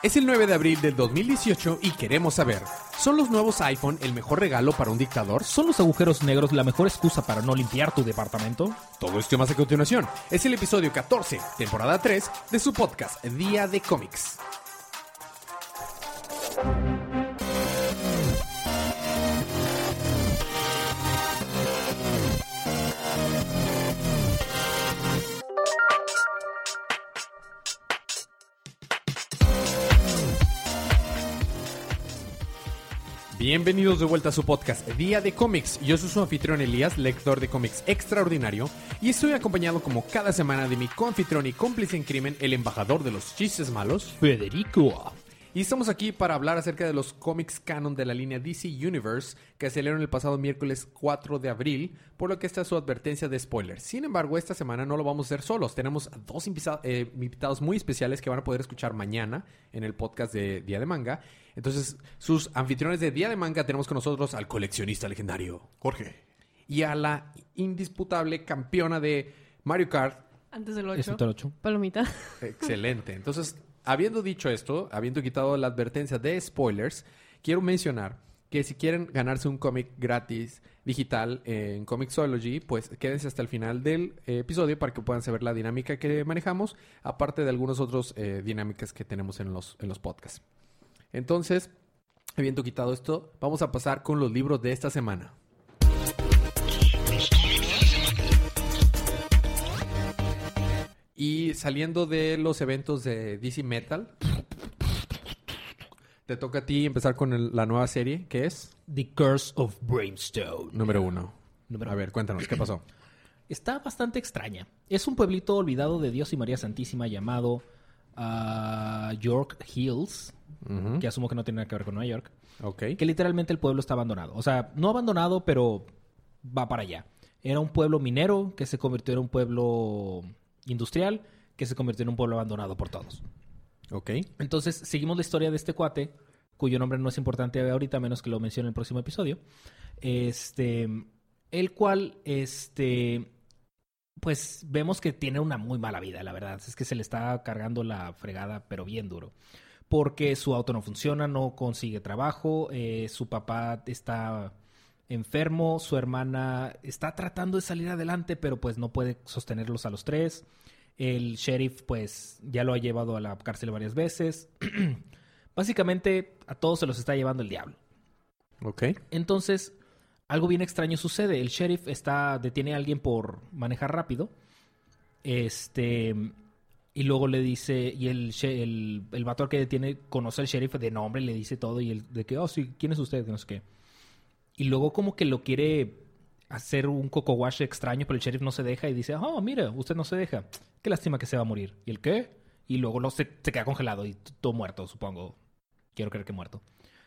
Es el 9 de abril del 2018 y queremos saber, ¿son los nuevos iPhone el mejor regalo para un dictador? ¿Son los agujeros negros la mejor excusa para no limpiar tu departamento? Todo esto más a continuación. Es el episodio 14, temporada 3, de su podcast Día de Cómics. Bienvenidos de vuelta a su podcast Día de Cómics. Yo soy su anfitrión Elías, lector de cómics extraordinario, y estoy acompañado como cada semana de mi confitrión y cómplice en crimen, el embajador de los chistes malos, Federico. Y estamos aquí para hablar acerca de los cómics canon de la línea DC Universe que salieron el pasado miércoles 4 de abril, por lo que esta es su advertencia de spoilers. Sin embargo, esta semana no lo vamos a hacer solos. Tenemos a dos eh, invitados muy especiales que van a poder escuchar mañana en el podcast de Día de Manga. Entonces, sus anfitriones de Día de Manga tenemos con nosotros al coleccionista legendario Jorge y a la indisputable campeona de Mario Kart, Antes del Es 8. el 8. Palomita. Excelente. Entonces, habiendo dicho esto, habiendo quitado la advertencia de spoilers, quiero mencionar que si quieren ganarse un cómic gratis digital en Comixology, pues quédense hasta el final del eh, episodio para que puedan saber la dinámica que manejamos, aparte de algunas otras eh, dinámicas que tenemos en los, en los podcasts. Entonces, habiendo quitado esto, vamos a pasar con los libros de esta semana. Y saliendo de los eventos de DC Metal, te toca a ti empezar con el- la nueva serie, que es The Curse of Brimstone. número uno. Número a ver, cuéntanos, ¿qué pasó? Está bastante extraña. Es un pueblito olvidado de Dios y María Santísima llamado ah, York Hills, que asumo que no tiene nada que ver con Nueva York. Ok. Que literalmente el pueblo está abandonado. O sea, no abandonado, pero va para allá. Era un pueblo minero que se convirtió en un pueblo industrial que se convirtió en un pueblo abandonado por todos. Ok. Entonces, seguimos la historia de este cuate, cuyo nombre no es importante ahorita, menos que lo mencione en el próximo episodio. Este, el cual, este, pues vemos que tiene una muy mala vida, la verdad. Es que se le está cargando la fregada, pero bien duro. Porque su auto no funciona, no consigue trabajo, eh, su papá está enfermo, su hermana está tratando de salir adelante, pero pues no puede sostenerlos a los tres. El sheriff, pues, ya lo ha llevado a la cárcel varias veces. Básicamente, a todos se los está llevando el diablo. Ok. Entonces, algo bien extraño sucede. El sheriff está, detiene a alguien por manejar rápido. Este. Y luego le dice, y el, el, el vato que detiene conoce al sheriff de nombre, le dice todo, y el de que, oh, sí, ¿quién es usted? Que No sé qué. Y luego como que lo quiere hacer un coco wash extraño, pero el sheriff no se deja y dice, oh, mira, usted no se deja. Qué lástima que se va a morir. ¿Y el qué? Y luego lo, se, queda congelado y todo muerto, supongo. Quiero creer que muerto.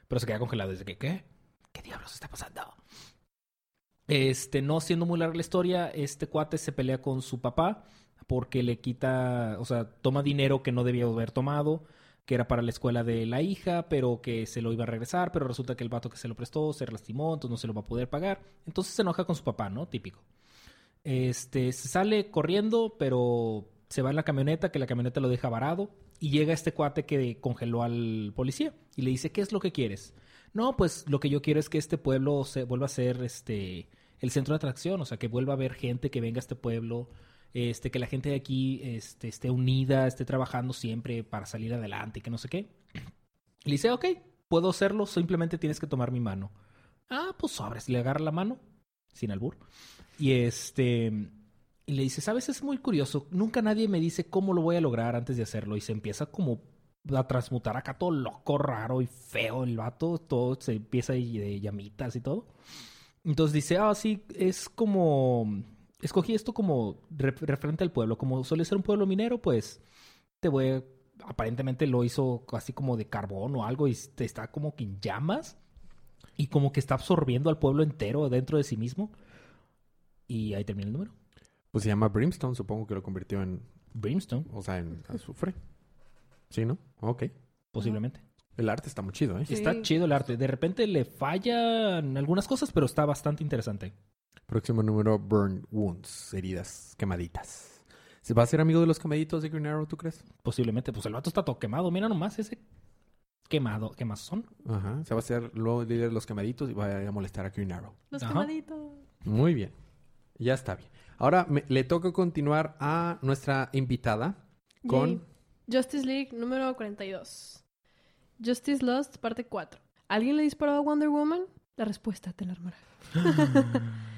Pero se queda congelado y dice que, ¿qué? ¿Qué diablos está pasando? Este, no siendo muy larga la historia, este cuate se pelea con su papá porque le quita, o sea, toma dinero que no debía haber tomado, que era para la escuela de la hija, pero que se lo iba a regresar, pero resulta que el vato que se lo prestó se lastimó, entonces no se lo va a poder pagar. Entonces se enoja con su papá, ¿no? Típico. Este, se sale corriendo, pero se va en la camioneta, que la camioneta lo deja varado, y llega este cuate que congeló al policía y le dice, ¿qué es lo que quieres? No, pues lo que yo quiero es que este pueblo se vuelva a ser este el centro de atracción, o sea, que vuelva a haber gente que venga a este pueblo, este, que la gente de aquí este, esté unida, esté trabajando siempre para salir adelante, que no sé qué. Y le dice, ok, puedo hacerlo, simplemente tienes que tomar mi mano. Ah, pues sobres, le agarra la mano, sin albur. Y este, y le dice, sabes, es muy curioso, nunca nadie me dice cómo lo voy a lograr antes de hacerlo. Y se empieza como a transmutar acá todo loco, raro y feo el vato, todo se empieza de llamitas y todo. Entonces dice, ah, sí, es como, escogí esto como re- referente al pueblo, como suele ser un pueblo minero, pues te voy, a- aparentemente lo hizo así como de carbón o algo y te está como que en llamas y como que está absorbiendo al pueblo entero dentro de sí mismo. Y ahí termina el número. Pues se llama Brimstone, supongo que lo convirtió en, Brimstone, o sea, en azufre. Sí, ¿no? Ok. posiblemente. El arte está muy chido, ¿eh? Sí. Está chido el arte. De repente le fallan algunas cosas, pero está bastante interesante. Próximo número, Burn Wounds, heridas quemaditas. ¿Se va a ser amigo de los quemaditos de Green Arrow, tú crees? Posiblemente. Pues el vato está todo quemado. Mira nomás ese quemado, ¿qué más son? Ajá. Se va a ser luego líder de los quemaditos y va a molestar a Green Arrow. Los Ajá. quemaditos. Muy bien. Ya está bien. Ahora me- le toca continuar a nuestra invitada con... Yay. Justice League número 42. Justice Lost, parte 4. ¿Alguien le disparó a Wonder Woman? La respuesta te la armará.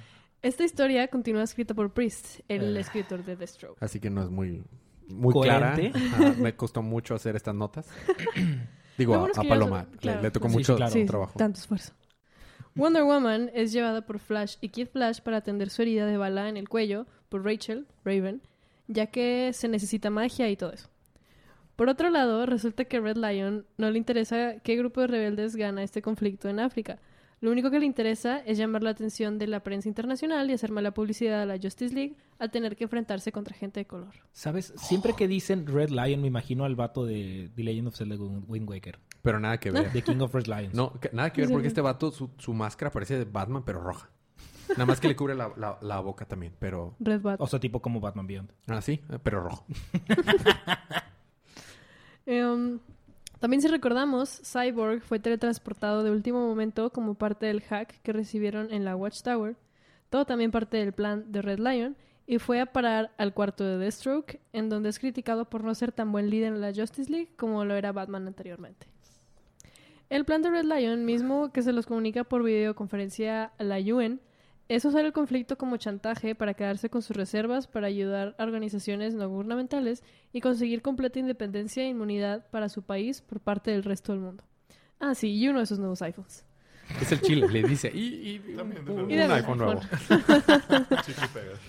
Esta historia continúa escrita por Priest, el Eh. escritor de Deathstroke. Así que no es muy, muy Coherente. clara. Ajá, me costó mucho hacer estas notas. Digo, a, a Paloma son- le- claro. le, tocó sí, mucho claro. Sí, trabajo. tanto esfuerzo. Wonder Woman es llevada por Flash y Kid Flash para atender su herida de bala en el cuello por Rachel, Raven, ya que se necesita magia y todo eso. Por otro lado, resulta que Red Lion no le interesa qué grupo de rebeldes gana este conflicto en África. Lo único que le interesa es llamar la atención de la prensa internacional y hacer mala publicidad a la Justice League al tener que enfrentarse contra gente de color. ¿Sabes? Siempre que dicen Red Lion me imagino al vato de The Legend of Zelda Wind Waker. Pero nada que ver. The King of Red Lions. No, que- nada que ver porque este vato, su, su máscara parece de Batman, pero roja. Nada más que le cubre la, la- la boca también, pero... Red Bat. O sea, tipo como Batman Beyond. Ah, sí, eh, pero rojo. Em, también si recordamos, Cyborg fue teletransportado de último momento como parte del hack que recibieron en la Watchtower, todo también parte del plan de Red Lion, y fue a parar al cuarto de Deathstroke, en donde es criticado por no ser tan buen líder en la Justice League como lo era Batman anteriormente. El plan de Red Lion, mismo que se los comunica por videoconferencia a la UN, es usar el conflicto como chantaje para quedarse con sus reservas para ayudar a organizaciones no gubernamentales y conseguir completa independencia e inmunidad para su país por parte del resto del mundo. Ah, sí, y uno de sus nuevos iPhones. Es el chile, le dice. Y, y- También, un, Y un iPhone nuevo. Sí, sí pegas.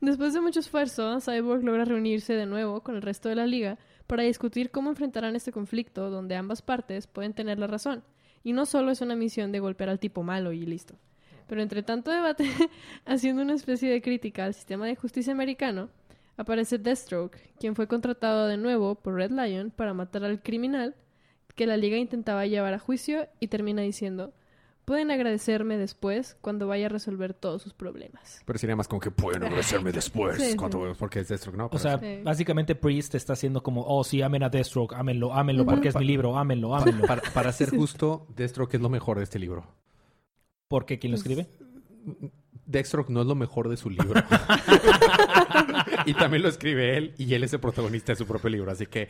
Después de mucho esfuerzo, Cyborg logra reunirse de nuevo con el resto de la liga para discutir cómo enfrentarán este conflicto donde ambas partes pueden tener la razón. Y no solo es una misión de golpear al tipo malo y listo. Pero entre tanto debate, haciendo una especie de crítica al sistema de justicia americano, aparece Deathstroke, quien fue contratado de nuevo por Red Lion para matar al criminal que la liga intentaba llevar a juicio y termina diciendo, pueden agradecerme después cuando vaya a resolver todos sus problemas. Pero sería más como que pueden agradecerme después. Sí, sí. cuando- Porque es Deathstroke, ¿no? O sea, Sí. básicamente Priest está haciendo como, oh, sí, amen a Deathstroke, ámenlo, ámenlo, porque es mi libro, ámenlo, ámenlo. para, para ser justo, Deathstroke es lo mejor de este libro. ¿Por qué? ¿Quién lo Pues, escribe? Deathstroke no es lo mejor de su libro. y también lo escribe él y él es el protagonista de su propio libro. Así que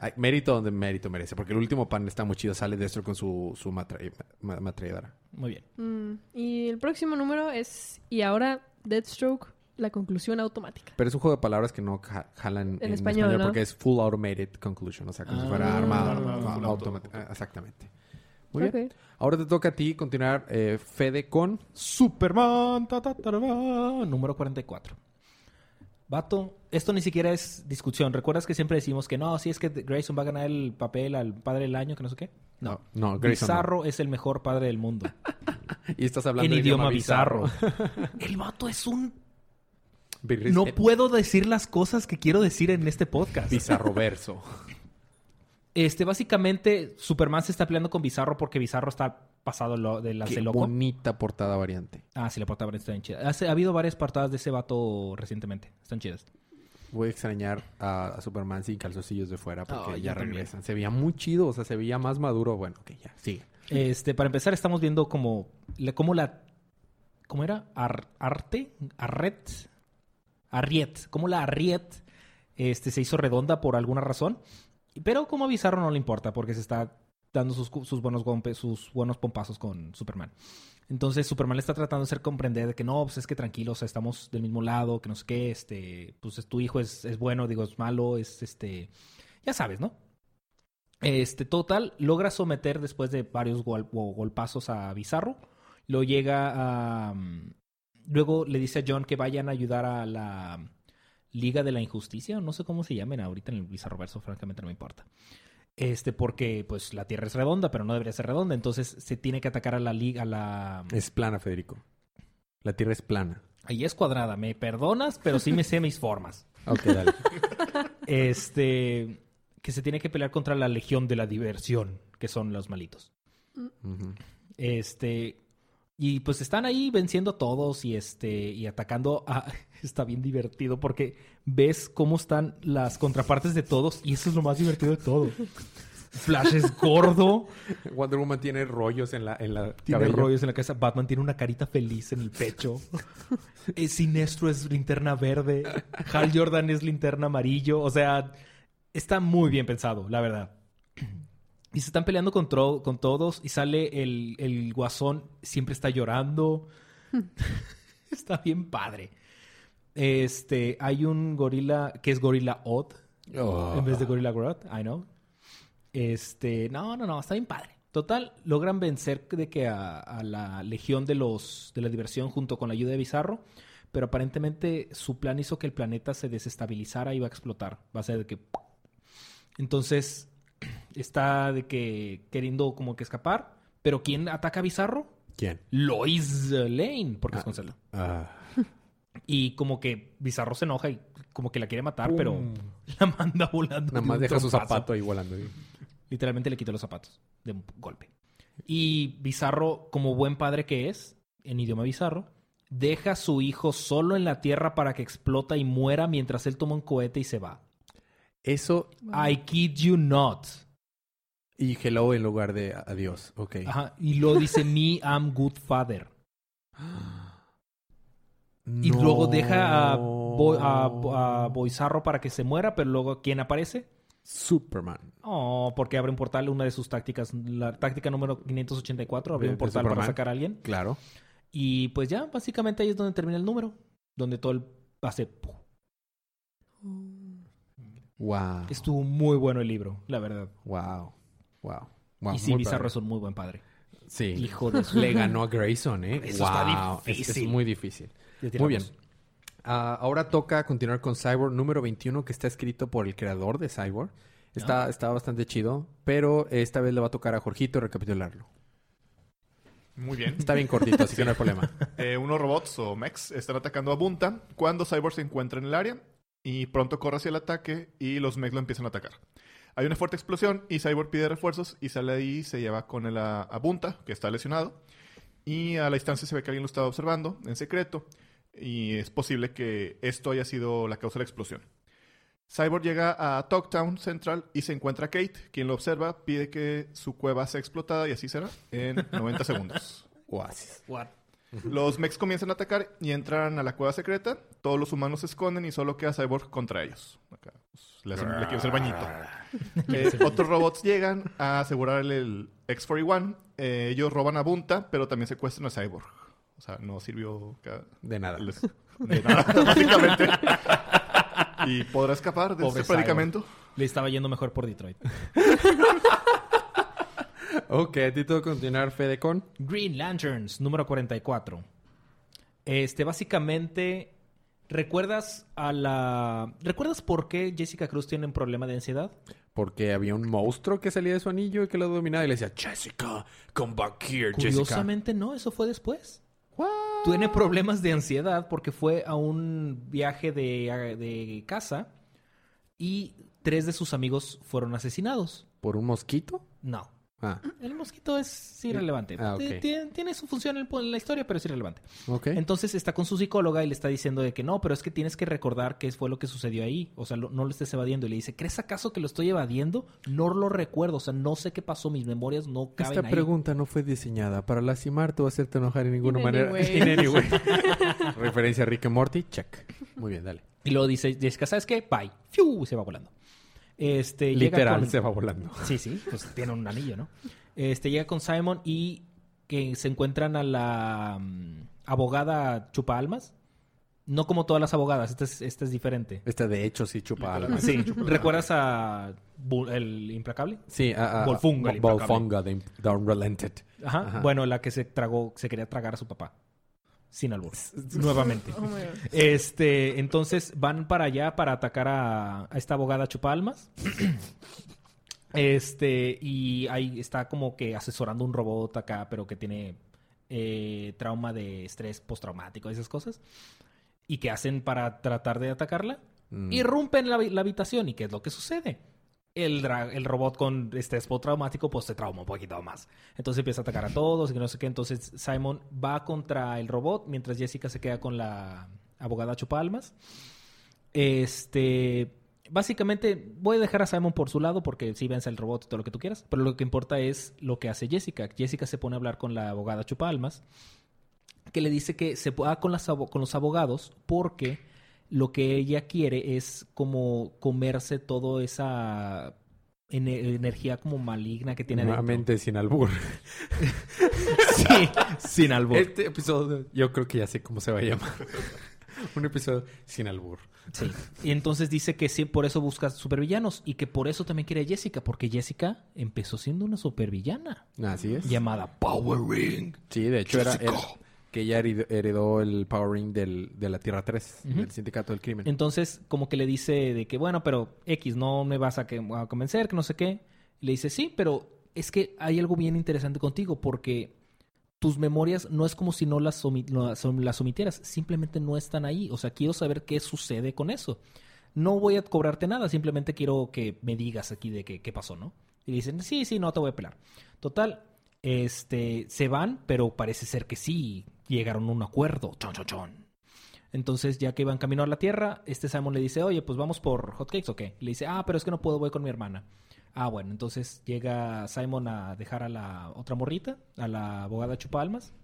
ay, mérito donde mérito merece. Porque el último pan está muy chido. Sale Deathstroke con su, su matra- ma- ametralladora. Muy bien. Mm, y el próximo número es Y ahora Deathstroke, la conclusión automática. Pero es un juego de palabras que no ja- jalan en, español, español, ¿no? porque es full automated conclusion. O sea, como si fuera Ah. armada automática. auto. Exactamente. Muy bien. Ahora te toca a ti continuar, eh, Fede, con... Superman, ta, ta, ta, ta, número 44. Vato, esto ni siquiera es discusión. ¿Recuerdas que siempre decimos que no, si es que Grayson va a ganar el papel al padre del año, que no sé qué? No. No, Grayson no. Bizarro es el mejor padre del mundo. Y estás hablando en idioma bizarro. el vato es un... No puedo decir las cosas que quiero decir en este podcast. Bizarro verso. Este, básicamente, Superman se está peleando con Bizarro porque Bizarro está pasado lo, de las Qué loco. bonita portada variante. Ah, sí, la portada está bien chida. Hace- ha habido varias portadas de ese vato recientemente. Están chidas. Voy a extrañar a, a Superman sin calzoncillos de fuera porque Oh, ya también. regresan. Se veía muy chido, o sea, se veía más maduro. Bueno, ok, ya, sigue. Este, para empezar, estamos viendo como, la- como la... ¿Cómo era? Ar- arte, arret, arriet. Como la arriet este, se hizo redonda por alguna razón. Pero como a Bizarro no le importa porque se está dando sus, buenos golpes, sus buenos pompazos con Superman. Entonces Superman le está tratando de hacer comprender de que no, pues es que tranquilo, o sea, estamos del mismo lado, que no sé qué, este, pues es- tu hijo es, bueno, digo, es malo, es este, ya sabes, ¿no? Este, total, logra someter después de varios gol- golpazos a Bizarro. Lo llega a. mm, Luego le dice a John que vayan a ayudar a la Liga de la Injusticia. No sé cómo se llamen ahorita en el Bizarro verso, francamente no me importa. Este, porque pues la Tierra es redonda, pero no debería ser redonda. Entonces se tiene que atacar a la Liga, a la. Es plana, Federico. La Tierra es plana. Ahí es cuadrada, me perdonas, pero sí me sé mis formas. Ok, dale. Este. Que se tiene que pelear contra la Legión de la Diversión, que son los malitos. Este. Y pues están ahí venciendo a todos y este. y atacando a. Está bien divertido porque ves cómo están las contrapartes de todos y eso es lo más divertido de todo. Flash es gordo. Wonder Woman tiene rollos en la, en la Tiene cabello. rollos en la cabeza. Batman tiene una carita feliz en el pecho. es Sinestro es linterna verde. Hal Jordan es linterna amarillo. O sea, está muy bien pensado, la verdad. Y se están peleando con, con todos. Y sale el, el guasón. Siempre está llorando. está bien padre. Este, hay un gorila que es gorila Odd. Oh. En vez de Gorilla Grodd, I know. Este, no, no, no, está bien padre. Total, logran vencer de que a, a la legión de los de la diversión junto con la ayuda de Bizarro, pero aparentemente su plan hizo que el planeta se desestabilizara y va a explotar. Va a ser de que entonces está de que queriendo como que escapar, pero ¿quién ataca a Bizarro? ¿Quién? Lois Lane, porque es con Zelda. Ah. Y como que Bizarro se enoja y como que la quiere matar, Pum. pero la manda volando. Nada de más un deja su zapato ahí volando. Literalmente le quitó los zapatos de un golpe. Y Bizarro, como buen padre que es, en idioma bizarro, deja a su hijo solo en la tierra para que explota y muera mientras él toma un cohete y se va. Eso I kid you not. y hello en lugar de adiós. Ok. Ajá. Y luego dice, me am good father. Y luego deja a, Bo- a, a Boizarro para que se muera, pero luego ¿quién aparece? Superman. Oh, porque abre un portal, una de sus tácticas, la táctica número 584, abre De- un portal para sacar a alguien. Claro. Y pues ya, básicamente ahí es donde termina el número. Donde todo el hace. Wow. Estuvo muy bueno el libro, la verdad. Wow. Wow. Wow. y sí, muy Bizarro padre. es un muy buen padre. Sí. Hijo de su. Le ganó a Grayson, ¿eh? Eso está Wow. Es- Es, difícil. muy difícil. Muy bien. Ah, ahora toca continuar con Cyborg número 21, que está escrito por el creador de Cyborg. Está, está bastante chido, pero esta vez le va a tocar a Jorgito recapitularlo. Muy bien. Está bien cortito, así que no hay problema. Eh, unos robots o mechs están atacando a Bunta cuando Cyborg se encuentra en el área y pronto corre hacia el ataque y los mechs lo empiezan a atacar. Hay una fuerte explosión y Cyborg pide refuerzos y sale ahí y se lleva con él a, a Bunta, que está lesionado. Y a la distancia se ve que alguien lo estaba observando en secreto y es posible que esto haya sido la causa de la explosión. Cyborg llega a Talktown Central y se encuentra a Kate, quien lo observa, pide que su cueva sea explotada y así será en 90 segundos. Oasis. Los mechs comienzan a atacar y entran a la cueva secreta. Todos los humanos se esconden y solo queda Cyborg contra ellos. Acá, pues, le, hacen, le quieren hacer bañito. Eh, otros robots llegan a asegurar el, el X-41. Eh, ellos roban a Bunta, pero también secuestran a Cyborg. O sea, no sirvió De nada. les- de nada, básicamente. y podrá escapar de Pobre este predicamento. Le estaba yendo mejor por Detroit. Ok, a ti todo continuar, Fede, con... Green Lanterns, número 44. Este, básicamente, ¿recuerdas a la... ¿Recuerdas por qué Jessica Cruz tiene un problema de ansiedad? Porque había un monstruo que salía de su anillo y que lo dominaba y le decía, Jessica, come back here, Jessica. Curiosamente no, eso fue después. What? Tiene problemas de ansiedad porque fue a un viaje de, de casa y tres de sus amigos fueron asesinados. ¿Por un mosquito? No. Ah, El mosquito es irrelevante. Ah, Tiene, tiene su función en la historia, pero es irrelevante. Entonces está con su psicóloga y le está diciendo de que no, pero es que tienes que recordar qué fue lo que sucedió ahí. O sea, lo- no lo estés evadiendo. Y le dice, ¿crees acaso que lo estoy evadiendo? No lo recuerdo. O sea, no sé qué pasó. Mis memorias no caben Esta ahí. pregunta no fue diseñada para lastimarte o hacerte enojar en ninguna In manera. any way. In any way. Referencia a Rick and Morty, check. Muy bien, dale. Y luego dice Jessica, ¿sabes qué? Bye. ¡Fiu! Se va volando. Este, llega Literal, con- se va volando. Sí, sí, pues tiene un anillo, ¿no? Este llega con Simon y que se encuentran a la mm, abogada chupa almas. No como todas las abogadas, esta es, esta es diferente. Esta de hecho sí chupa alma. Sí, ¿recuerdas a Bu- el implacable? Sí, a, a- Volfunga. Volfunga, the, the Unrelented. Ajá. Ajá. Bueno, la que se tragó, se quería tragar a su papá. Sin albur. Nuevamente. Oh. Este, entonces van para allá para atacar a, a esta abogada chupalmas. Este, y ahí está como que asesorando un robot acá, pero que tiene eh, trauma de estrés postraumático, esas cosas. ¿Y qué hacen para tratar de atacarla? Mm. Irrumpen la, la habitación. ¿Y qué es lo que sucede? El, robot con estrés postraumático, pues se trauma un poquito más. Entonces empieza a atacar a todos y no sé qué. Entonces Simon va contra el robot mientras Jessica se queda con la abogada chupalmas. Este. básicamente voy a dejar a Simon por su lado porque sí vence el robot y todo lo que tú quieras, pero lo que importa es lo que hace Jessica. Jessica se pone a hablar con la abogada Chupalmas, que le dice que se va abo- con los abogados porque lo que ella quiere es como comerse toda esa ene- energía como maligna que tiene dentro. Nuevamente sin albur. Sí, sin albur. Este episodio, yo creo que ya sé cómo se va a llamar. Un episodio sin albur. Sí. Y entonces dice que sí, por eso busca supervillanos y que por eso también quiere a Jessica, porque Jessica empezó siendo una supervillana Así es. llamada Power Ring. Sí, de hecho era, era que ella heredó, el Power Ring del, de la Tierra 3, Ujú. del Sindicato del Crimen. Entonces, como que le dice de que, bueno, pero X, no me vas a, que- a convencer, que no sé qué. Y le dice, sí, pero es que hay algo bien interesante contigo, porque tus memorias no es como si no las, omi- no las om- las omitieras, simplemente no están ahí. O sea, quiero saber qué sucede con eso. No voy a cobrarte nada, simplemente quiero que me digas aquí de qué, qué pasó, ¿no? Y le dicen, sí, sí, no te voy a pelar. Total, este, se van, pero parece ser que sí llegaron a un acuerdo. Chon, chon, chon. Entonces, ya que iban camino a la Tierra, este Simon le dice, oye, pues vamos por hotcakes o qué. Le dice, ah, pero es que no puedo, voy con mi hermana. Ah, bueno, entonces llega Simon a dejar a la otra morrita, a la abogada Chupalmas.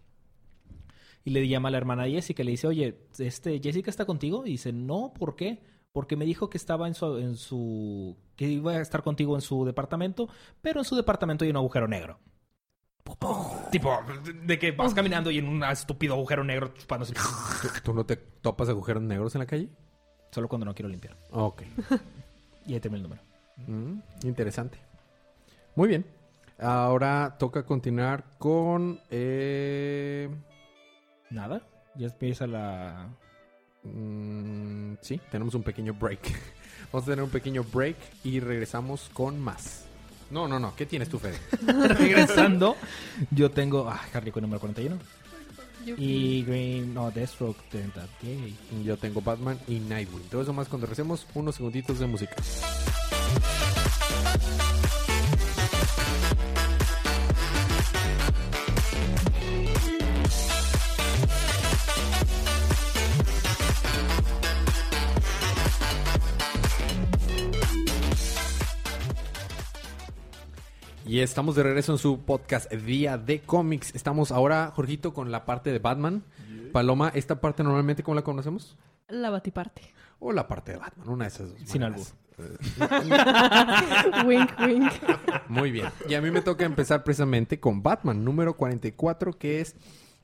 Y le llama a la hermana Jessica le dice, oye, este, ¿Jessica está contigo? Y dice, no, ¿por qué? Porque me dijo que estaba en su... que iba a estar contigo en su departamento, pero en su departamento hay un agujero negro. Tipo, de que vas caminando y en un estúpido agujero negro chupándose. ¿Tú, tú no te topas agujeros negros en la calle? Solo cuando no quiero limpiar. Ok. Y ahí termina el número. Mm, interesante. Muy bien. Ahora toca continuar con... eh, Nada. Ya empieza la. mm, sí, tenemos un pequeño break. Vamos a tener un pequeño break y regresamos con más. No, no, no. ¿Qué tienes tú, Fede? Regresando, yo tengo. Ah, Harley Quinn número 41. Yo- Y Green. No, Deathstroke 30. Yay. Yo tengo Batman y Nightwing. Todo eso más cuando regresemos unos segunditos de música. Y estamos de regreso en su podcast Día de Cómics. Estamos ahora, Jorgito, con la parte de Batman. Paloma, ¿esta parte normalmente cómo la conocemos? La batiparte. O la parte de Batman, una de esas dos. Sin maneras. wink, wink. Muy bien. Y a mí me toca empezar precisamente con Batman, número 44, que es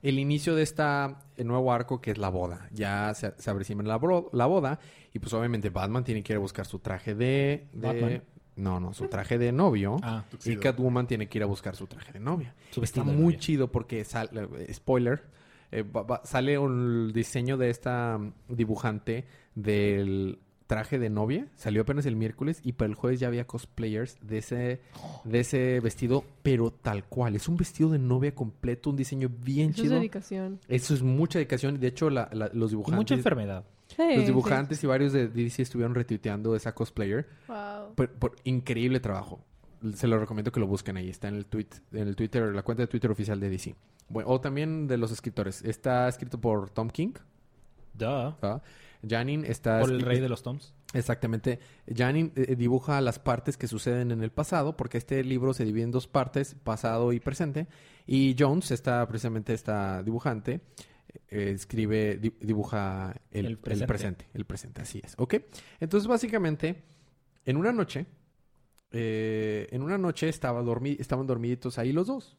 el inicio de esta el nuevo arco que es la boda. Ya se, se abre la, bro- la boda y pues obviamente Batman tiene que ir a buscar su traje de... de- Batman. No, no, su traje de novio. Ah, y. Catwoman tiene que ir a buscar su traje de novia. Su Está de muy novia. chido porque sale, eh, spoiler, eh, va- va- sale un diseño de esta mm, dibujante del traje de novia. Salió apenas el miércoles y para el jueves ya había cosplayers de ese, de ese vestido, pero tal cual. Es un vestido de novia completo, un diseño bien Eso es chido. dedicación. Eso es mucha dedicación. De hecho, la- la- los Y dibujantes... mucha enfermedad. Sí, Los sí. dibujantes y varios de DC estuvieron retuiteando esa cosplayer. Wow. Por, por increíble trabajo. Se lo recomiendo que lo busquen ahí. Está en el tweet, en el Twitter, la cuenta de Twitter oficial de DC. Bueno, o también de los escritores. Está escrito por Tom King. Duh. ¿ah? Janin está Por el rey de los Toms. Exactamente. Janin eh, dibuja las partes que suceden en el pasado, porque este libro se divide en dos partes, pasado y presente. Y Jones, está precisamente esta dibujante, eh, escribe, di- dibuja el, El el presente. El presente, así es. ¿Ok? Entonces, básicamente, en una noche, eh, en una noche estaba dormi- estaban dormiditos ahí los dos.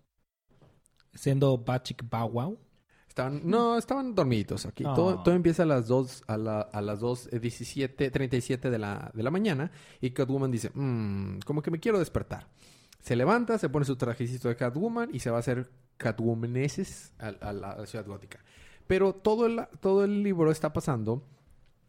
Siendo Bachik Bow Wow. Estaban, no, estaban dormiditos aquí. Ah. Todo, todo empieza a las 2, a, la- a las 2, eh, 17, 37 de la, de la mañana. Y Catwoman dice, "Mm, como que me quiero despertar. Se levanta, se pone su trajecito de Catwoman y se va a hacer Catwomaneses a la ciudad gótica. Pero todo el, todo el libro está pasando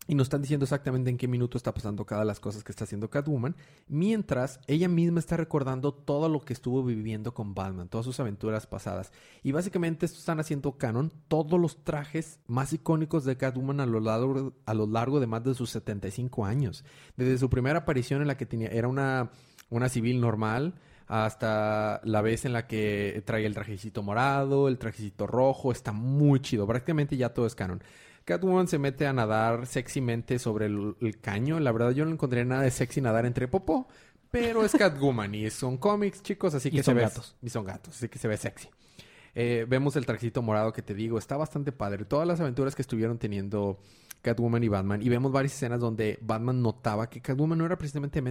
y nos están diciendo exactamente en qué minuto está pasando cada las cosas que está haciendo Catwoman, mientras ella misma está recordando todo lo que estuvo viviendo con Batman, todas sus aventuras pasadas. Y básicamente están haciendo canon todos los trajes más icónicos de Catwoman a lo largo, a lo largo de más de sus 75 años. Desde su primera aparición en la que tenía, era una, una civil normal, hasta la vez en la que trae el trajecito morado, el trajecito rojo, está muy chido. Prácticamente ya todo es canon. Catwoman se mete a nadar sexymente sobre el, el caño. La verdad, yo no encontré nada de sexy nadar entre popó. Pero es Catwoman y son cómics, chicos, así Y que se son ve... gatos. Y son gatos, así que se ve sexy. Eh, vemos el trajecito morado que te digo, está bastante padre. Todas las aventuras que estuvieron teniendo Catwoman y Batman. Y vemos varias escenas donde Batman notaba que Catwoman no era precisamente,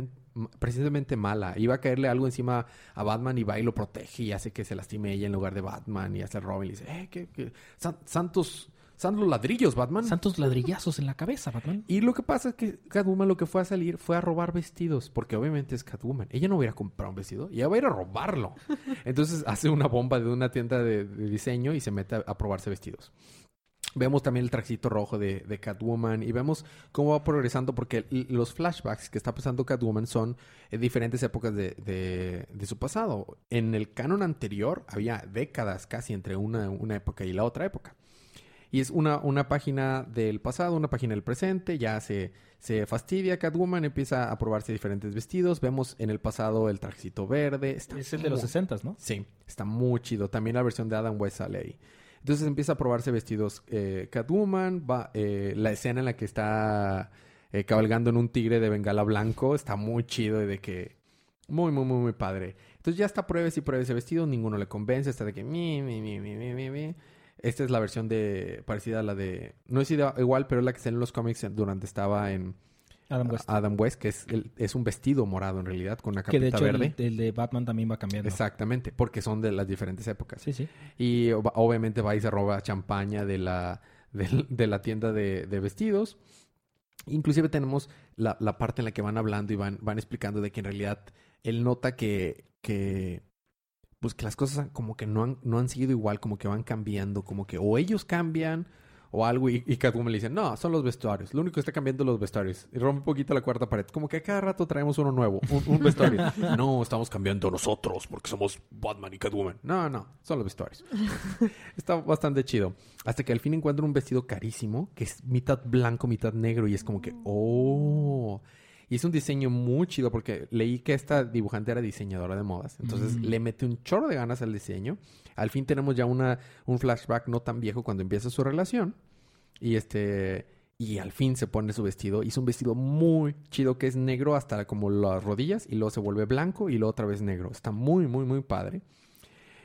precisamente mala. Iba a caerle algo encima a Batman y va y lo protege y hace que se lastime ella en lugar de Batman. Y hace el Robin y le dice, eh. San- santos, santos ladrillos, Batman. Santos ladrillazos en la cabeza, Batman. Y lo que pasa es que Catwoman lo que fue a salir fue a robar vestidos, porque obviamente es Catwoman. Ella no va a ir a comprar un vestido, ella va a ir a robarlo. Entonces hace una bomba de una tienda de, de diseño y se mete a, a probarse vestidos. Vemos también el trajecito rojo de, de Catwoman y vemos cómo va progresando porque los flashbacks que está pasando Catwoman son en diferentes épocas de, de- de su pasado. En el canon anterior había décadas casi entre una, una época y la otra época. Y es una, una página del pasado, una página del presente. Ya se, se fastidia Catwoman, empieza a probarse diferentes vestidos. Vemos en el pasado el trajecito verde. Está Es el de los muy- 60, ¿no? Sí, está muy chido. También la versión de Adam West sale ahí. Entonces empieza a probarse vestidos eh, Catwoman. Va, eh, la escena en la que está eh, cabalgando en un tigre de bengala blanco está muy chido y de que... Muy, muy, muy, muy padre. Entonces ya está pruebas y pruebas de vestido. Ninguno le convence. Está de que... Mi, mi, mi, mi, mi, mi. Esta es la versión de... Parecida a la de... No es igual, pero es la que sale en los cómics en- durante estaba en... Adam West. Adam West, que es, el- es un vestido morado en realidad, con una que de capita hecho el, verde. el de Batman también va cambiando. Exactamente, porque son de las diferentes épocas. Sí, sí. Y ob- obviamente va y se roba champaña de la, de, de la tienda de, de vestidos. Inclusive tenemos la, la parte en la que van hablando y van, van explicando de que en realidad él nota que, que pues que las cosas como que no han, no han sido igual, como que van cambiando, como que o ellos cambian o algo y, y Catwoman le dice, no, son los vestuarios, lo único que está cambiando es los vestuarios. Y rompe un poquito la cuarta pared, como que a cada rato traemos uno nuevo, un, un vestuario. no, estamos cambiando nosotros porque somos Batman y Catwoman. No, no, son los vestuarios. Está bastante chido. Hasta que al fin encuentro un vestido carísimo, que es mitad blanco, mitad negro, y es como que, oh. Es un diseño muy chido porque leí que esta dibujante era diseñadora de modas. Entonces Mm. le mete un chorro de ganas al diseño. Al fin tenemos ya una, un flashback no tan viejo cuando empieza su relación. Y este. Y al fin se pone su vestido. Hizo un vestido muy chido que es negro hasta como las rodillas. Y luego se vuelve blanco y luego otra vez negro. Está muy, muy, muy padre.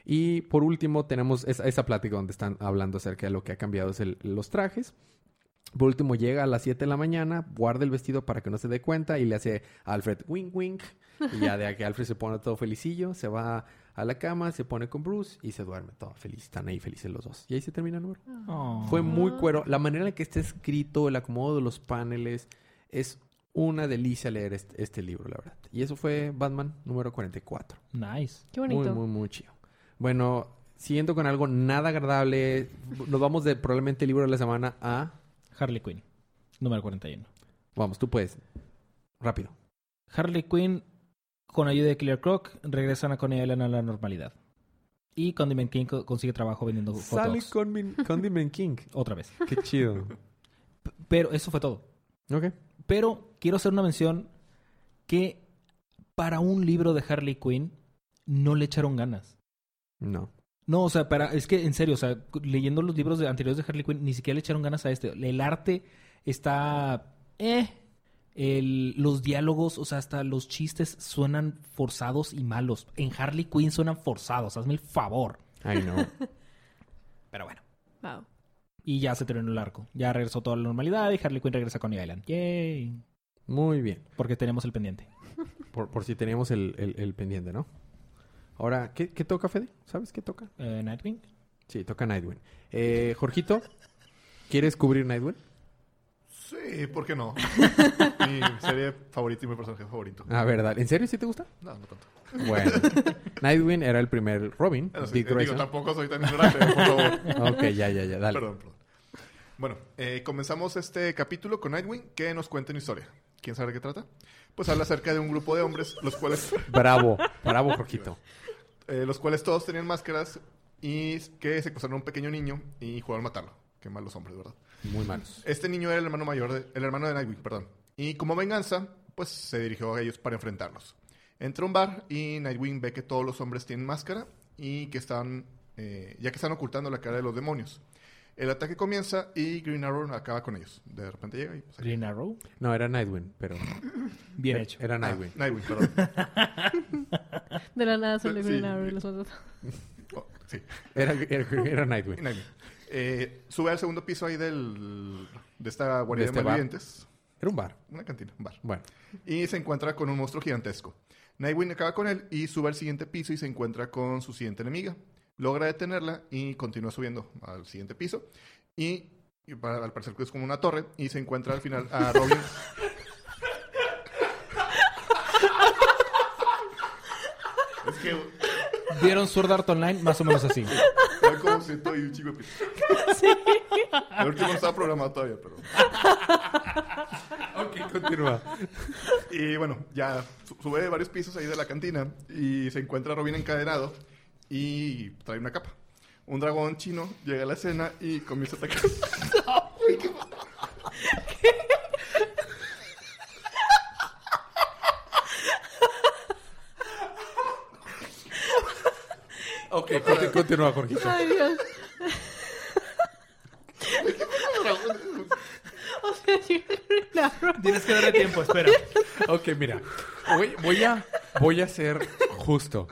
Y por último tenemos esa, esa plática donde están hablando acerca de lo que ha cambiado es el- los trajes. Por último llega a las 7 de la mañana, guarda el vestido para que no se dé cuenta y le hace a Alfred wink wink. Y ya de que Alfred se pone todo felicillo, se va a la cama, se pone con Bruce y se duerme todo feliz. Están ahí felices los dos. Y ahí se termina el número. Oh. Fue muy cuero. La manera en que está escrito, el acomodo de los paneles, es una delicia leer este, este libro, la verdad. Y eso fue Batman número 44. Nice. Qué bonito. Muy, muy, muy chido. Bueno, siguiendo con algo nada agradable, nos vamos de probablemente el libro de la semana a... Harley Quinn. Número 41. Vamos, tú puedes. Rápido. Harley Quinn, con ayuda de Killer Croc, regresan a Coney Island a la normalidad. Y Condiment King co- consigue trabajo vendiendo hot dogs. con Condiment King. Otra vez. Qué chido. P- Pero eso fue todo. ok. Pero quiero hacer una mención que para un libro de Harley Quinn no le echaron ganas. No. No, o sea, para, es que en serio, o sea, leyendo los libros de, anteriores de Harley Quinn, ni siquiera le echaron ganas a este. El arte está. Eh. El- los diálogos, o sea, hasta los chistes suenan forzados y malos. En Harley Quinn suenan forzados, hazme el favor. Ay, no. Pero bueno. Wow. Y ya se terminó el arco. Ya regresó toda la normalidad y Harley Quinn regresa con Island. Yay. Muy bien. Porque tenemos el pendiente. Por, por si teníamos el, el- el pendiente, ¿no? Ahora, ¿qué, qué toca, Fede? ¿Sabes qué toca? Eh, Nightwing. Sí, toca Nightwing. Eh, Jorgito, ¿quieres cubrir Nightwing? Sí, ¿por qué no? mi serie favorita y mi personaje favorito. A ver, dale. ¿En serio sí te gusta? No, no tanto. Bueno. Nightwing era el primer Robin. Bueno, sí, Dick eh, digo, Grayson. tampoco soy tan ignorante, por favor. Ok, ya, ya, ya. Dale. Perdón, perdón. Bueno, eh, comenzamos este capítulo con Nightwing, que nos cuenta una historia. ¿Quién sabe de qué trata? Pues habla acerca de un grupo de hombres, los cuales, Bravo. Bravo, Jorgito. eh, los cuales todos tenían máscaras y que secuestraron a un pequeño niño y jugaron a matarlo. Qué malos hombres, ¿verdad? Muy malos. Este niño era el hermano mayor, de- el hermano de Nightwing, perdón. Y como venganza, pues se dirigió a ellos para enfrentarlos. Entra a un bar y Nightwing ve que todos los hombres tienen máscara y que están, eh, ya que están ocultando la cara de los demonios. El ataque comienza y Green Arrow acaba con ellos. De repente llega y... pues. Green Arrow. No, era Nightwing, pero... Bien hecho. Era Ah, Nightwing. Nightwing, perdón. De la nada sale. Green Arrow y los mata. Oh, sí, Era, era, era Nightwing. Nightwing. Eh, sube al segundo piso ahí del, de esta guarida de, este bar. malvivientes. Era un bar. Una cantina, un bar. Bueno. Y se encuentra con un monstruo gigantesco. Nightwing acaba con él y sube al siguiente piso y se encuentra con su siguiente enemiga. Logra detenerla y continúa subiendo al siguiente piso. Y, y para- al parecer que es como una torre. Y se encuentra al final a Robin. Que... ¿Vieron Sword Art Online? Más o menos así. Como un chico de piso. El último no estaba programado todavía, pero... Ok, continúa. Y bueno, ya su- sube varios pisos ahí de la cantina y se encuentra a Robin encadenado y trae una capa. Un dragón chino llega a la escena y comienza a atacar. Ok, conti- continúa, Jorgito. Ay, Dios. o sea. Tienes que darle tiempo, espera. Ok, mira. Voy, voy a, voy a ser justo.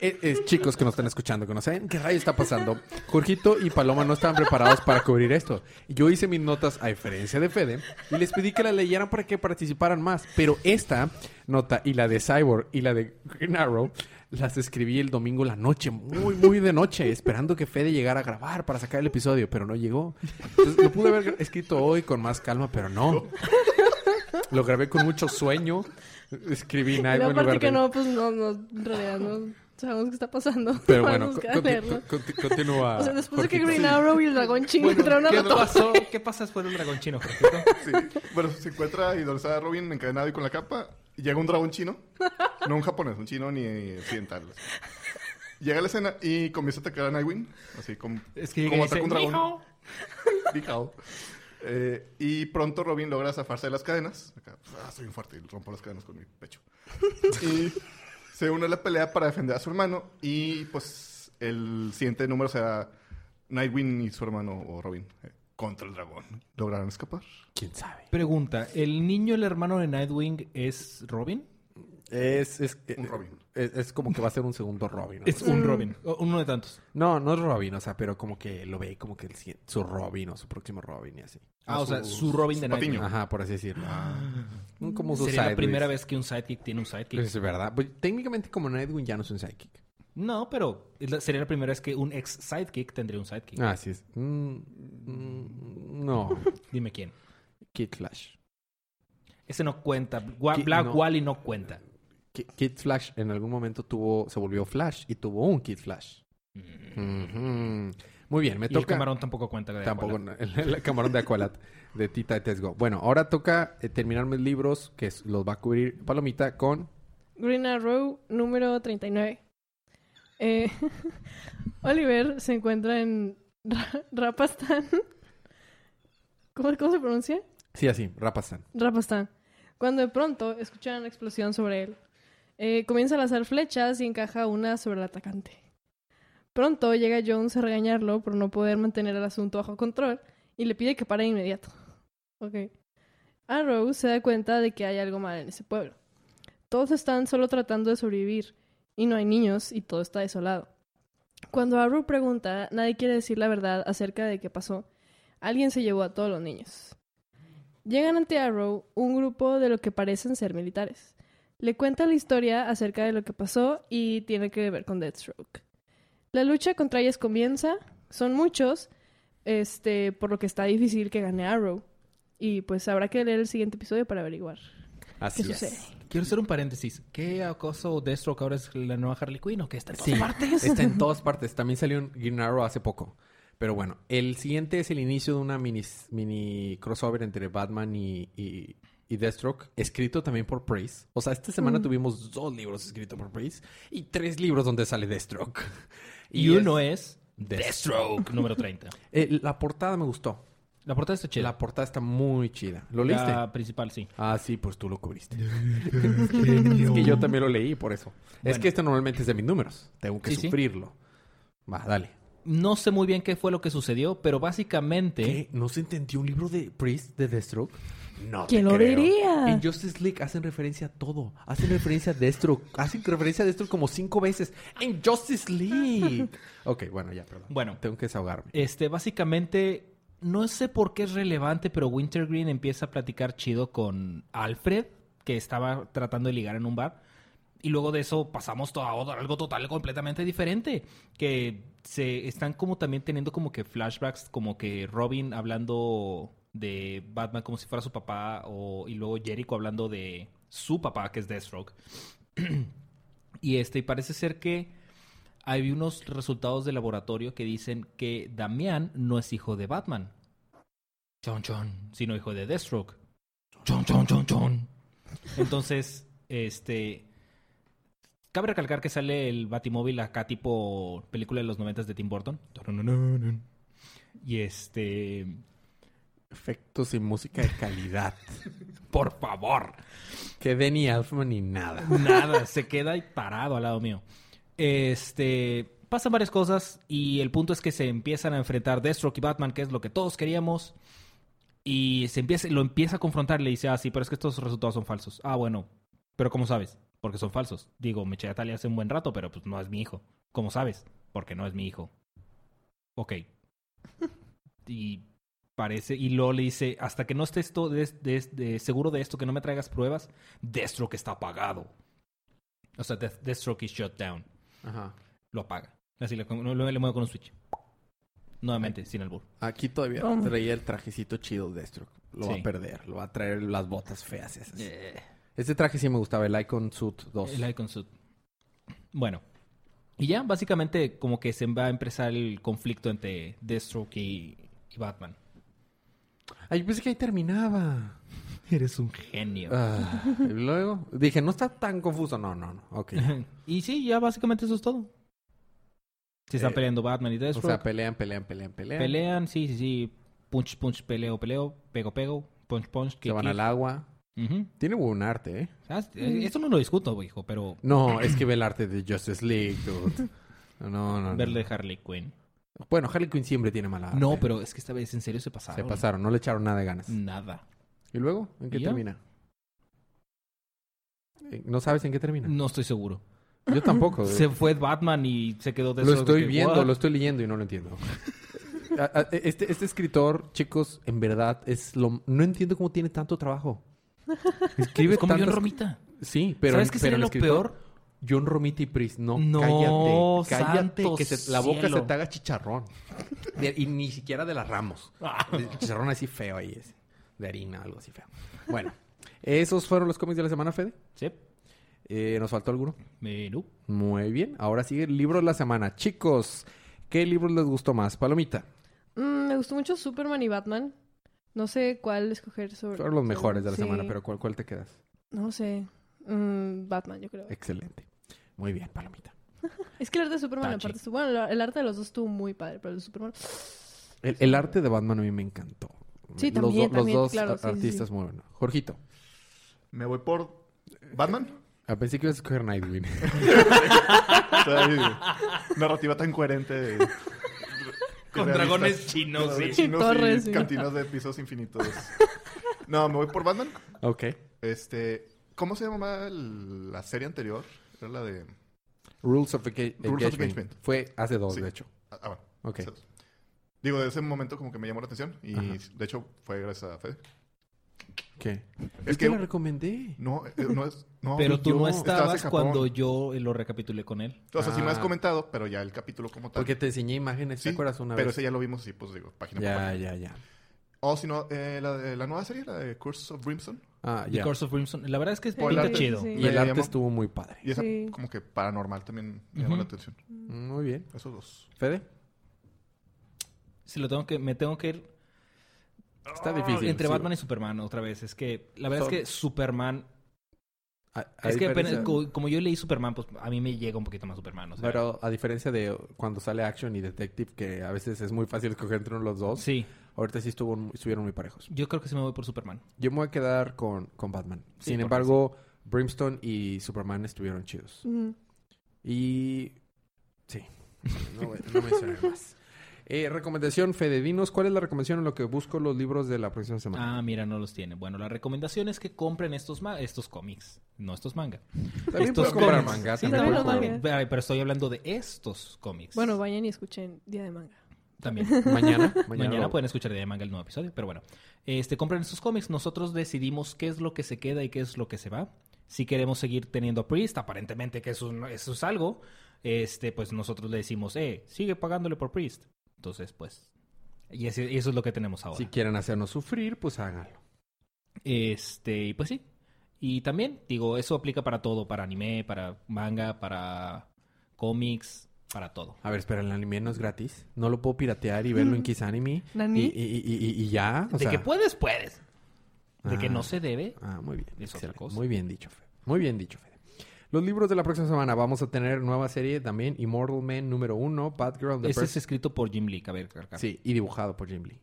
Eh, eh, chicos que nos están escuchando, que no saben qué rayo está pasando, Jorgito y Paloma no estaban preparados para cubrir esto. Yo hice mis notas a diferencia de Fede y les pedí que la leyeran para que participaran más. Pero esta nota y la de Cyborg y la de Green Arrow las escribí el domingo en la noche, muy, muy de noche, esperando que Fede llegara a grabar para sacar el episodio, pero no llegó. Entonces, lo pude haber escrito hoy con más calma, pero no. Lo grabé con mucho sueño. Escribí en lugar que de... no, pues no, no, en realidad no sabemos qué está pasando. Pero Vamos bueno, continúa. O sea, después de que. Green Arrow y el dragón chino entraron a ¿Qué la torre. pasó? ¿Qué pasa después del dragón chino? Sí. Bueno, se encuentra está Robin encadenado y con la capa. Y llega un dragón chino. No un japonés, un chino ni occidental. Llega a la escena y comienza a atacar a Nightwing. Así como, Es que como ataca un dragón. Eh, y pronto Robin logra zafarse de las cadenas. Acá, ah, soy un fuerte y rompo las cadenas con mi pecho. y se une a la pelea para defender a su hermano. Y pues el siguiente número será Nightwing y su hermano o Robin eh, contra el dragón. ¿Lograron escapar? ¿Quién sabe? Pregunta, ¿el niño, el hermano de Nightwing, es Robin? Es, es, Un Robin. Es, es como que va a ser un segundo Robin. ¿no? Es un Robin. O uno de tantos. No, no es Robin, o sea, pero como que lo ve como que el, siguiente- su Robin o su próximo Robin y así. Ah, o sea, su- su Robin de su Nightwing. patiño. Ajá, por así decirlo. Un Como su Sería la primera vez que un sidekick tiene un sidekick. Es verdad. Pues, técnicamente como Nightwing ya no es un sidekick. No, pero sería la primera vez que un ex sidekick tendría un sidekick. Ah, sí es. Mm, mm, no. Dime quién. Kid Flash. Ese no cuenta. Black no. Wally no cuenta. Ki- Kid Flash en algún momento tuvo, se volvió Flash y tuvo un Kid Flash. Ujú. Muy bien, me Y el toca. camarón tampoco cuenta. de Tampoco, Aqualad. no, el, el camarón de Aqualad de Tita de Tesgo. Bueno, ahora toca eh, terminar mis libros que es- los va a cubrir Palomita con Green Arrow número 39. Eh, Oliver se encuentra en Ra- Rapastan. ¿Cómo, ¿Cómo se pronuncia? Sí, así, Rapastan. Rapastan. Cuando de pronto escuchan una explosión sobre él. Eh, comienza a lanzar flechas y encaja una sobre el atacante. Pronto llega Jones a regañarlo por no poder mantener el asunto bajo control y le pide que pare de inmediato. Ok. Arrow se da cuenta de que hay algo mal en ese pueblo. Todos están solo tratando de sobrevivir y no hay niños y todo está desolado. Cuando Arrow pregunta, nadie quiere decir la verdad acerca de qué pasó. Alguien se llevó a todos los niños. Llegan ante Arrow un grupo de lo que parecen ser militares. Le cuenta la historia acerca de lo que pasó y tiene que ver con Deathstroke. La lucha contra ellos comienza, son muchos, este, por lo que está difícil que gane Arrow. Y pues habrá que leer el siguiente episodio para averiguar Así qué es. sucede. Quiero hacer un paréntesis. ¿Qué acoso Deathstroke ahora es la nueva Harley Quinn o qué está en todas Sí, partes? está en todas partes. También salió un Green Arrow hace poco. Pero bueno, el siguiente es el inicio de una mini, mini crossover entre Batman y, y, y Deathstroke, escrito también por Praise. O sea, esta semana Mm. tuvimos dos libros escritos por Praise y tres libros donde sale Deathstroke. Y uno es Deathstroke. Deathstroke número 30. Eh, la portada me gustó. La portada está chida. La portada está muy chida. ¿Lo leíste? La principal, sí. Ah, sí, pues tú lo cubriste. es que yo también lo leí por eso. Es que esto normalmente es de mis números. Tengo que Sí, sí. sufrirlo. Va, dale. No sé muy bien qué fue lo que sucedió, pero básicamente... ¿Qué? ¿No se entendió un libro de Priest de Deathstroke? No. ¿Quién te lo creo. diría? En Justice League hacen referencia a todo. Hacen referencia a Deathstroke. Hacen referencia a Deathstroke como cinco veces. En Justice League. ok, bueno, ya, perdón. Bueno. Tengo que desahogarme. Este, básicamente, no sé por qué es relevante, pero Wintergreen empieza a platicar chido con Alfred, que estaba tratando de ligar en un bar. Y luego de eso pasamos todo a otro- algo total completamente diferente. Que se están como también teniendo como que flashbacks, como que Robin hablando de Batman como si fuera su papá, o, y luego Jericho hablando de su papá, que es Deathstroke. y este, y parece ser que hay unos resultados de laboratorio que dicen que Damián no es hijo de Batman. Chon chon, sino hijo de Deathstroke. Chon chon chon chon. Entonces, este cabe recalcar que sale el Batimóvil acá tipo película de los noventas de Tim Burton. Y este, Efectos y música de calidad. por favor, que Denny Elfman ni nada. Nada, se queda ahí parado al lado mío. Este. Pasan varias cosas y el punto es que se empiezan a enfrentar Deathstroke y Batman, que es lo que todos queríamos. Y se empieza, lo empieza a confrontar y le dice, ah, sí, pero es que estos resultados son falsos. Ah, bueno, pero ¿cómo sabes? Porque son falsos. Digo, me eché a Talia hace un buen rato, pero pues no es mi hijo. ¿Cómo sabes? Porque no es mi hijo. Ok. Y parece, y luego le dice, hasta que no estés to- de- de- de- seguro de esto, que no me traigas pruebas, Deathstroke está apagado. O sea, Death- Deathstroke is shut down. Ajá. Lo apaga. Así le, le, le muevo con un switch. Nuevamente, sin albur. Aquí todavía traía el trajecito chido de Deathstroke. Lo va a perder. Lo va a traer las botas feas esas. Eh, Este traje sí me gustaba, el Icon Suit 2. el Icon Suit. Bueno. Y ya, básicamente, como que se va a empezar el conflicto entre Deathstroke y, y Batman. Ay, pensé que ahí terminaba. Eres un genio. Ah, y luego dije, no está tan confuso. No, no, no. Ok. y sí, ya básicamente eso es todo. Se están Eh, peleando Batman y O Deathstroke. sea, pelean, pelean, pelean, pelean. Pelean, sí, sí, sí. Punch, punch, peleo, peleo. Pego, pego. Punch, punch. Se kick, van kick. al agua. Tiene buen arte, ¿eh? Ah, eh, Esto no lo discuto, hijo, pero No, es que ve el arte de Justice League, dude. No, no, no. verle Harley Quinn. Bueno, Harley Quinn siempre tiene mala arte. No, pero es que esta vez en serio se pasaron. Se pasaron, no le echaron nada de ganas. Nada. ¿Y luego? ¿En qué termina? Eh, ¿No sabes en qué termina? No estoy seguro. Yo tampoco. Se fue Batman y se quedó de lo de estoy que, viendo, "What?". lo estoy leyendo y no lo entiendo. Este, este escritor, chicos, en verdad, es lo... No entiendo cómo tiene tanto trabajo. Escribe Es como tantas- Romita. Sí, pero... ¿Sabes qué sería lo escritor- peor? John Romita y Pris, no, No, cállate, cállate, santo que se- la boca cielo. se te haga chicharrón. De- y ni siquiera de las ramos. De chicharrón así feo ahí, ese. de harina, algo así feo. Bueno, esos fueron los cómics de la semana, Fede. Sí. Eh, ¿Nos faltó alguno? Menú. Muy bien, ahora sigue el libro de la semana. Chicos, ¿qué libros les gustó más? Palomita, Mm, me gustó mucho Superman y Batman. No sé cuál escoger sobre. fueron los mejores de la Sí. semana, pero ¿cuál, cuál te quedas? No sé. Mm, Batman, yo creo. Excelente. Muy bien, Palomita. Es que el arte de Superman, Tachi. aparte, estuvo, bueno, el arte de los dos estuvo muy padre, pero el de Superman. El, el arte de Batman a mí me encantó. Sí, los, también, los también, dos claro, a- sí, sí, artistas sí. muy buenos. Jorgito, Me voy por Batman. ah, pensé que ibas a escoger Nightwing. Narrativa tan coherente. de- Con dragones chinos, sí. chinos Torres, y sí. cantinas de pisos infinitos. No, me voy por Batman. ok. Este, ¿cómo se llamaba la serie anterior? La de Rules of, Enga- Rules of Engagement. Engagement. Fue hace dos, Sí. de hecho. Ah, ah, bueno. Ok. Ese- Digo, de ese momento como que me llamó la atención y Ajá. de hecho fue gracias a Fede. ¿Qué? Es Es que que la recomendé. no, eh, no es no, Pero tú yo- no estabas cuando yo lo recapitulé con él. O sea, sí me has Ah. comentado, pero ya el capítulo como tal. Porque te enseñé imágenes, ¿te Sí, acuerdas una pero vez? ese ya lo vimos así, pues digo, página por Ya, página. ya, ya. O si no, eh, la, de, la nueva serie, la de Curse of Brimstone. Ah, The. Curse of Brimstone. La verdad es que es Sí, pinta arte. chido. sí, sí. Y el arte llamó- estuvo muy padre. Y esa Sí. como que paranormal también me llamó la atención. Muy bien. Esos dos. ¿Fede? Si lo tengo que, me tengo que ir Está difícil. entre sí. Batman y Superman otra vez. Es que la verdad Son- es que Superman. A- a es que apenas- como yo leí Superman, pues a mí me llega un poquito más Superman. O sea, Pero a diferencia de cuando sale Action y Detective, que a veces es muy fácil escoger entre uno de los dos, sí, ahorita sí estuvo, estuvieron muy parejos. yo creo que sí me voy por Superman. Yo me voy a quedar con, con Batman. Sí, Sin embargo, Brimstone y Superman estuvieron chidos. Y... Sí, No, no mencionaré más. Eh, recomendación, Fede, dinos cuál es la recomendación en lo que busco los libros de la próxima semana. Ah, mira, no los tiene. Bueno, la recomendación es que compren estos, ma- estos cómics, no estos manga. También estos comprar cómics. manga. Sí, también. Pero pero estoy hablando de estos cómics. Bueno, vayan y escuchen Día de Manga. También. Mañana. Mañana, pueden escuchar de manga el nuevo episodio, pero bueno. Este, compren estos cómics. Nosotros decidimos qué es lo que se queda y qué es lo que se va. Si queremos seguir teniendo a Priest, aparentemente que eso, es algo, este, pues nosotros le decimos, eh, sigue pagándole por Priest. Entonces, pues, y ese- y eso es lo que tenemos ahora. Si quieren hacernos sufrir, pues háganlo. Este, y pues sí. Y también, digo, eso aplica para todo, para anime, para manga, para cómics, para todo. A ver, espera, el anime no es gratis. No lo puedo piratear y verlo en Kiss Anime. ¿Nani? Y, y- y- y- y ya. o de sea- que puedes, puedes. De que Ah. no se debe, Ah, muy bien. Es otra cosa. Muy bien dicho, Fede. Muy bien dicho, Fede. Los libros de la próxima semana. Vamos a tener nueva serie también. Immortal Man número uno. Bad Girl. The Ese Pers- es escrito por Jim Lee, cabe recalcar. Sí, y dibujado por Jim Lee.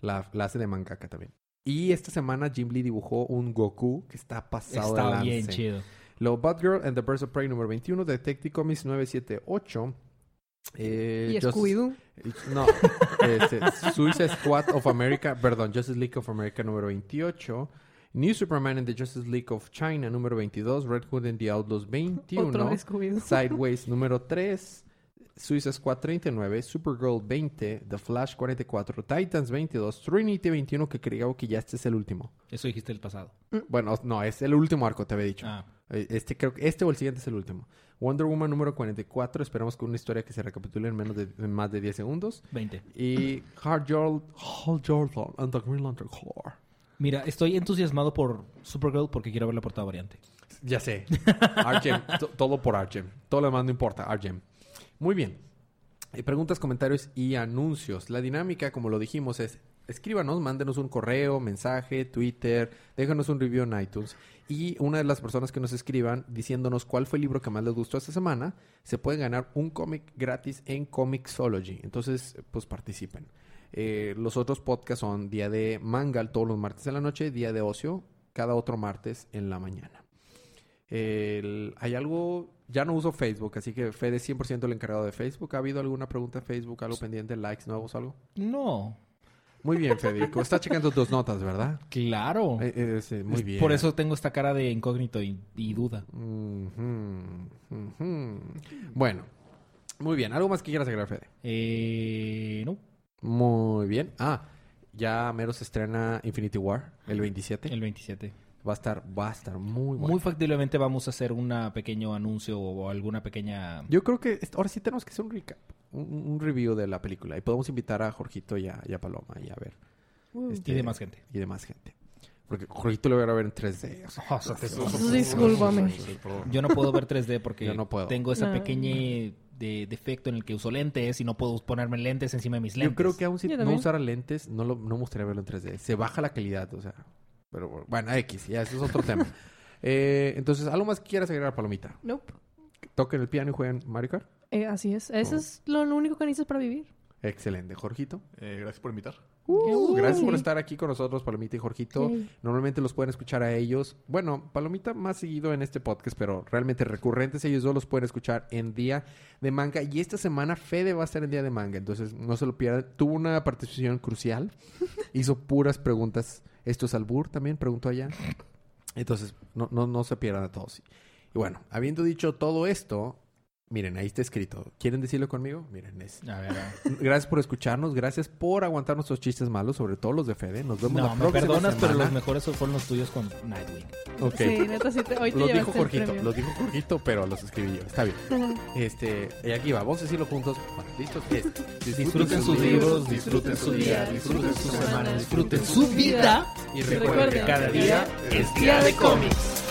La, la hace de mangaka también. Y esta semana Jim Lee dibujó un Goku que está pasado de Está lance. bien chido. Luego Batgirl and the Birds of Prey número 21, Detective Comics 978. Eh, Y Scooby-Doo. No, este, Suicide Squad of America, perdón, Justice League of America número 28. New Superman and the Justice League of China número 22. Red Hood and the Outlaws 21. Otro Scooby-Doo. Sideways número 3. Suicide Squad 39, Supergirl 20, The Flash 44, Titans 22, Trinity 21, que creo que ya este es el último. Eso dijiste el pasado. Bueno, no, es el último arco, te había dicho. Ah, Eh, Este creo que este o el siguiente es el último. Wonder Woman número 44, esperamos con una historia que se recapitule en menos de en más de 10 segundos. 20. Y Hard Jordan, and the Green Lantern Corps. Mira, estoy entusiasmado por Supergirl porque quiero ver la portada variante. Ya sé. Argem, to- todo por Argem. Todo lo demás no importa, Argem. Muy bien. Eh, preguntas, comentarios y anuncios. La dinámica, como lo dijimos, es escríbanos, mándenos un correo, mensaje, Twitter, déjanos un review en iTunes. Y una de las personas que nos escriban diciéndonos cuál fue el libro que más les gustó esta semana, se puede ganar un cómic gratis en Comixology. Entonces, pues participen. Eh, los otros podcasts son día de manga todos los martes en la noche, día de ocio cada otro martes en la mañana. El- hay algo, ya no uso Facebook, así que Fede es 100% el encargado de Facebook. ¿Ha habido alguna pregunta de Facebook, algo pendiente, likes nuevos, algo? No. Muy bien, Federico. Está checando tus notas, ¿verdad? Claro. Eh, eh, sí, muy bien. Por eso tengo esta cara de incógnito y, y duda. Ujú. Bueno, muy bien. ¿Algo más que quieras agregar, Fede? Eh, no. Muy bien. Ah, ya mero se estrena Infinity War, el 27. El 27. Va a estar, va a estar muy bueno. Muy factiblemente vamos a hacer un pequeño anuncio o alguna pequeña... Yo creo que ahora sí tenemos que hacer un recap, un, un review de la película. Y podemos invitar a Jorgito y a, y a Paloma y a ver. Uh, este, Y de más gente. Y de más gente. Porque Jorgito lo voy a ver en 3D. o sea, Discúlpame. Yo no puedo ver 3D porque Yo no puedo. tengo esa No. pequeña de defecto en el que uso lentes y no puedo ponerme lentes encima de mis Yo lentes. creo que aún si Yo no usara lentes, no, lo, no me gustaría verlo en 3D. Se baja la calidad, o sea. Pero bueno, X, ya, eso es otro tema. Eh, entonces, ¿algo más que quieras agregar, Palomita? Nope. ¿Toquen el piano y jueguen Mario Kart? Eh, así es. Eso Oh. es lo único que necesitas para vivir. Excelente. Jorgito. Eh, gracias por invitar. Uh, gracias por estar aquí con nosotros, Palomita y Jorgito. Normalmente los pueden escuchar a ellos. Bueno, Palomita más seguido en este podcast, pero realmente recurrentes ellos dos los pueden escuchar en Día de Manga. Y esta semana Fede va a estar en Día de Manga, entonces no se lo pierdan. Tuvo una participación crucial. Hizo puras preguntas. Esto es Albur también, preguntó allá. Entonces, no, no, no se pierdan a todos. Y bueno, habiendo dicho todo esto, miren, ahí está escrito. ¿Quieren decirlo conmigo? Miren, es... A ver, a ver. Gracias por escucharnos, gracias por aguantar nuestros chistes malos, sobre todo los de Fede. Nos vemos No, la me próxima perdonas, pero semana. los mejores fueron los tuyos con Nightwing. Ok. Sí, neta, sí te, hoy te Los dijo Jorgito, los dijo Jorgito, pero los escribí yo. Está bien. Este, y aquí va, vamos a decirlo juntos. Bueno, ¿Listos? Es, Disfruten sus libros, disfruten su día, disfruten su semana, disfruten su vida Y recuerden que cada día es día de cómics.